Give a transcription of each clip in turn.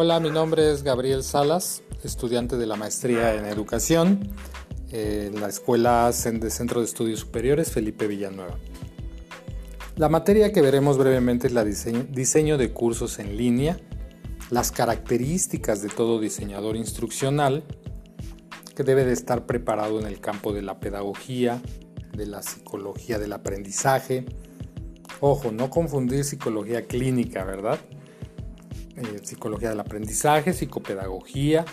Hola, mi nombre es Gabriel Salas, estudiante de la maestría en educación en la Escuela de Centro de Estudios Superiores Felipe Villanueva. La materia que veremos brevemente es la diseño, de cursos en línea, las características de todo diseñador instruccional, que debe de estar preparado en el campo de la pedagogía, de la psicología del aprendizaje. Ojo, no confundir psicología clínica, ¿verdad? Eh, psicología del aprendizaje, psicopedagogía,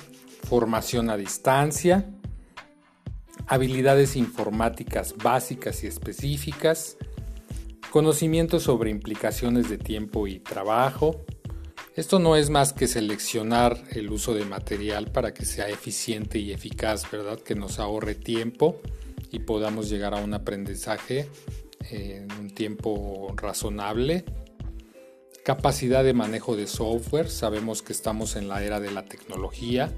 formación a distancia, habilidades informáticas básicas y específicas, conocimientos sobre implicaciones de tiempo y trabajo. Esto no es más que seleccionar el uso de material para que sea eficiente y eficaz, ¿verdad? Que nos ahorre tiempo y podamos llegar a un aprendizaje en un tiempo razonable Capacidad de manejo de software, sabemos que estamos en la era de la tecnología.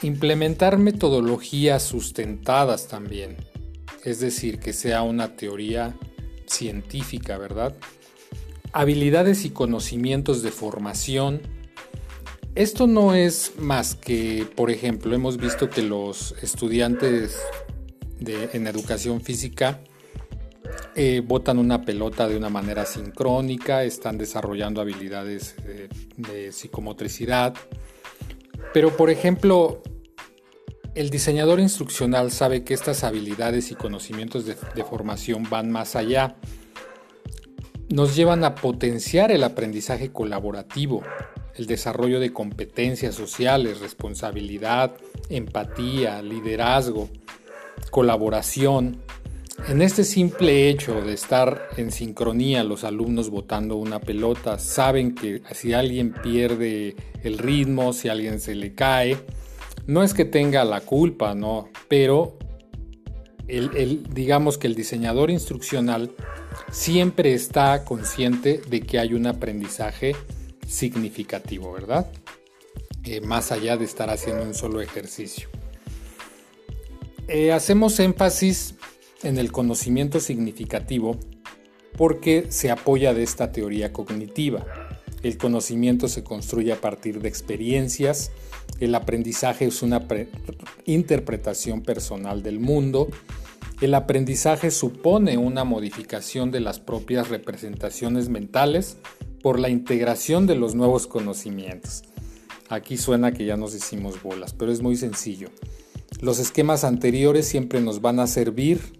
Implementar metodologías sustentadas también, es decir, que sea una teoría científica, ¿verdad? Habilidades y conocimientos de formación. Esto no es más que, por ejemplo, hemos visto que los estudiantes en educación física eh, botan una pelota de una manera sincrónica, están desarrollando habilidades eh, de psicomotricidad. Pero, por ejemplo, el diseñador instruccional sabe que estas habilidades y conocimientos de, de formación van más allá. Nos llevan a potenciar el aprendizaje colaborativo, el desarrollo de competencias sociales, responsabilidad, empatía, liderazgo, colaboración, en este simple hecho de estar en sincronía los alumnos botando una pelota, saben que si alguien pierde el ritmo, si alguien se le cae, no es que tenga la culpa, no, pero el, digamos que el diseñador instruccional siempre está consciente de que hay un aprendizaje significativo, ¿verdad? Eh, más allá de estar haciendo un solo ejercicio. Eh, hacemos énfasis en el conocimiento significativo porque se apoya de esta teoría cognitiva. El conocimiento se construye a partir de experiencias, el aprendizaje es una interpretación personal del mundo, el aprendizaje supone una modificación de las propias representaciones mentales por la integración de los nuevos conocimientos. Aquí suena que ya nos hicimos bolas, pero es muy sencillo. Los esquemas anteriores siempre nos van a servir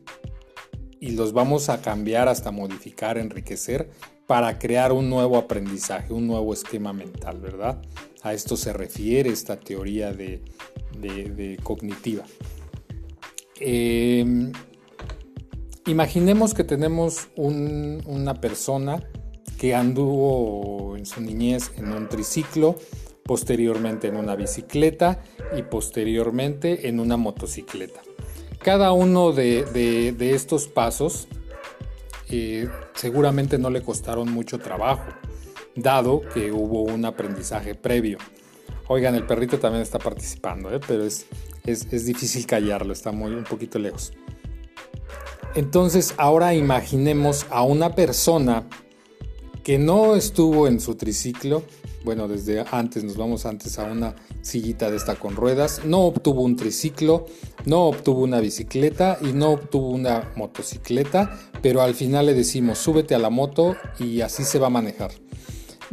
y los vamos a cambiar hasta modificar, enriquecer para crear un nuevo aprendizaje, un nuevo esquema mental, ¿verdad? A esto se refiere esta teoría de, cognitiva. Em, imaginemos que tenemos una persona que anduvo en su niñez en un triciclo, posteriormente en una bicicleta y posteriormente en una motocicleta. Cada uno de, estos pasos eh, seguramente no le costaron mucho trabajo, dado que hubo un aprendizaje previo. Oigan, el perrito también está participando, ¿eh? pero es, es, difícil callarlo, está muy un poquito lejos. Entonces, ahora imaginemos a una persona que no estuvo en su triciclo, bueno, desde antes, nos vamos antes a una sillita de esta con ruedas, no obtuvo un triciclo, no obtuvo una bicicleta y no obtuvo una motocicleta, pero al final le decimos súbete a la moto y así se va a manejar.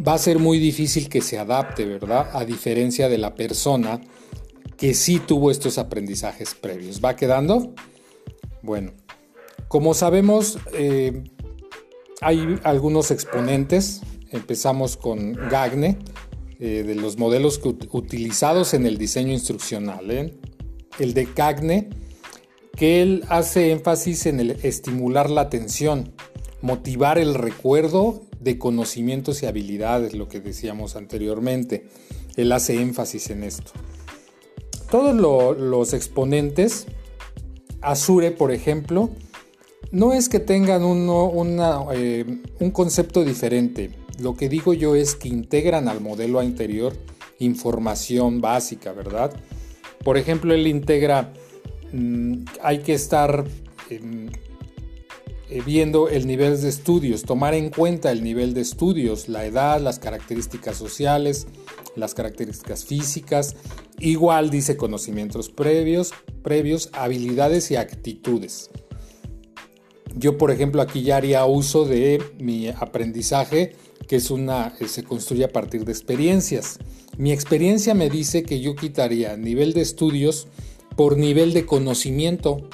Va a ser muy difícil que se adapte, ¿verdad? A diferencia de la persona que sí tuvo estos aprendizajes previos. ¿Va quedando? Bueno, como sabemos, eh, hay algunos exponentes. Empezamos con Gagne, eh, de los modelos utilizados en el diseño instruccional. ¿eh? El de Gagne, que él hace énfasis en el estimular la atención, motivar el recuerdo de conocimientos y habilidades, lo que decíamos anteriormente. Él hace énfasis en esto. Todos los exponentes, Azure, por ejemplo, no es que tengan eh, un concepto diferente. Lo que digo yo es que integran al modelo anterior información básica, ¿verdad? Por ejemplo, él integra, mm, hay que estar, em, eh, viendo el nivel de estudios, tomar en cuenta el nivel de estudios, la edad, las características sociales, las características físicas, igual dice conocimientos previos, previos, habilidades y actitudes. Yo, por ejemplo, aquí ya haría uso de mi aprendizaje, que es una, eh, se construye a partir de experiencias. Mi experiencia me dice que yo quitaría nivel de estudios por nivel de conocimiento.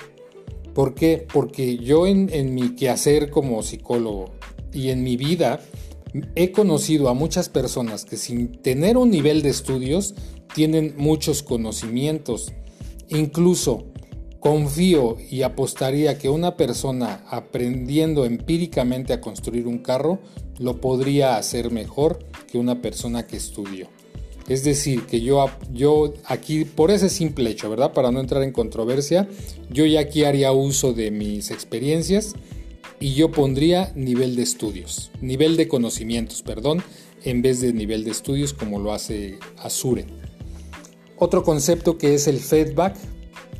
¿Por qué? Porque yo en, en mi quehacer como psicólogo y en mi vida he conocido a muchas personas que sin tener un nivel de estudios tienen muchos conocimientos. Incluso confío y apostaría que una persona aprendiendo empíricamente a construir un carro lo podría hacer mejor que una persona que estudió. Es decir, que yo, yo aquí, por ese simple hecho, ¿verdad? Para no entrar en controversia, yo ya aquí haría uso de mis experiencias y yo pondría nivel de estudios, nivel de conocimientos, perdón, en vez de nivel de estudios como lo hace Azure. Otro concepto que es el feedback,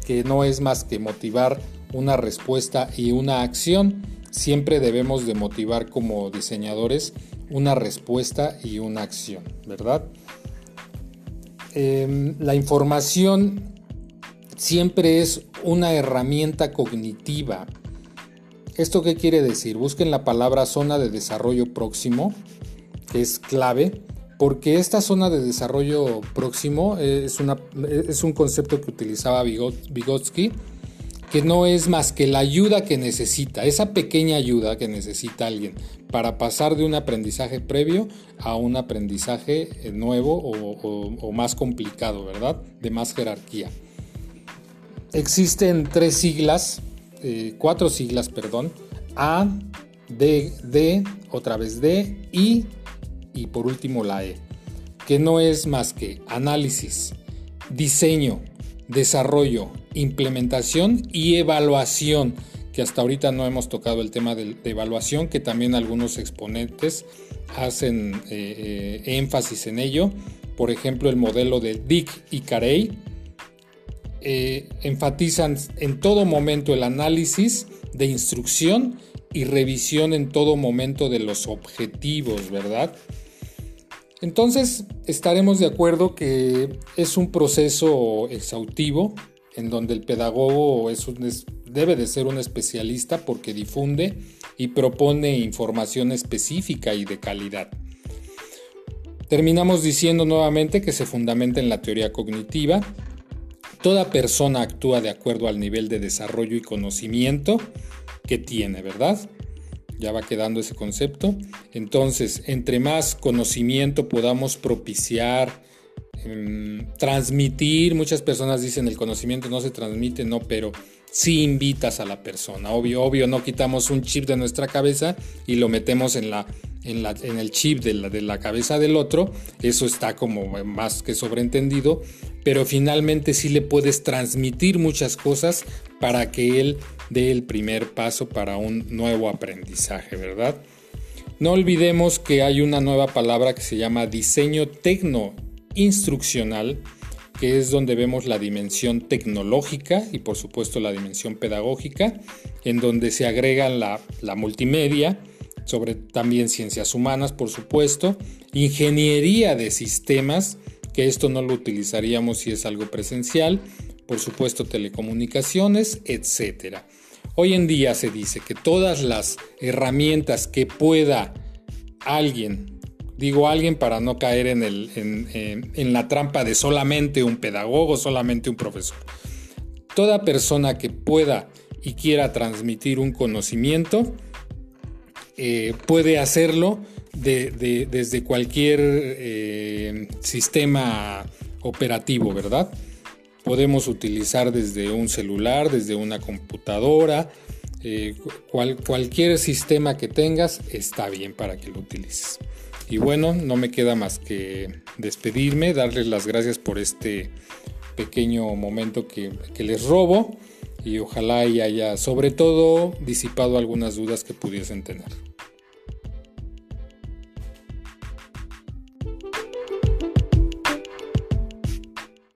que no es más que motivar una respuesta y una acción. Siempre debemos de motivar como diseñadores una respuesta y una acción, ¿verdad? Em, la información siempre es una herramienta cognitiva. ¿Esto qué quiere decir? Busquen la palabra zona de desarrollo próximo, que es clave, porque esta zona de desarrollo próximo es, una, es un concepto que utilizaba Vygotsky, que no es más que la ayuda que necesita, esa pequeña ayuda que necesita alguien para pasar de un aprendizaje previo a un aprendizaje eh, nuevo o, más complicado, ¿verdad? De más jerarquía. Existen tres siglas, eh, cuatro siglas, perdón, A, D, D, otra vez D, I y por último la E, que no es más que análisis, diseño, desarrollo, implementación y evaluación que hasta ahorita no hemos tocado el tema de, evaluación, que también algunos exponentes hacen eh, eh, énfasis en ello. Por ejemplo, el modelo de Dick y Carey eh, enfatizan en todo momento el análisis de instrucción y revisión en todo momento de los objetivos, ¿verdad? Entonces estaremos de acuerdo que es un proceso exhaustivo en donde el pedagogo debe de ser un especialista porque difunde y propone información específica y de calidad. Terminamos diciendo nuevamente que se fundamenta en la teoría cognitiva. Toda persona actúa de acuerdo al nivel de desarrollo y conocimiento que tiene, ¿verdad? Ya va quedando ese concepto. Entonces, entre más conocimiento podamos propiciar, em, transmitir, muchas personas dicen el conocimiento no se transmite, no, pero si invitas a la persona. Obvio, obvio, no quitamos un chip de nuestra cabeza y lo metemos en, la, en, la, en el chip de la, de la cabeza del otro. Eso está como más que sobreentendido, pero finalmente sí le puedes transmitir muchas cosas para que él dé el primer paso para un nuevo aprendizaje, ¿verdad? No olvidemos que hay una nueva palabra que se llama diseño tecno instruccional que es donde vemos la dimensión tecnológica y por supuesto la dimensión pedagógica, en donde se agregan la, multimedia, sobre también ciencias humanas, por supuesto, ingeniería de sistemas, que esto no lo utilizaríamos si es algo presencial, por supuesto telecomunicaciones, etc. Hoy en día se dice que todas las herramientas que pueda alguien Digo alguien para no caer en, el, en, la trampa de solamente un pedagogo, solamente un profesor. Toda persona que pueda y quiera transmitir un conocimiento eh, puede hacerlo desde cualquier eh, sistema operativo, ¿verdad? Podemos utilizar desde un celular, desde una computadora, eh, cualquier sistema que tengas está bien para que lo utilices. Y bueno, no me queda más que despedirme, darles las gracias por este pequeño momento que, les robo y ojalá y haya sobre todo disipado algunas dudas que pudiesen tener.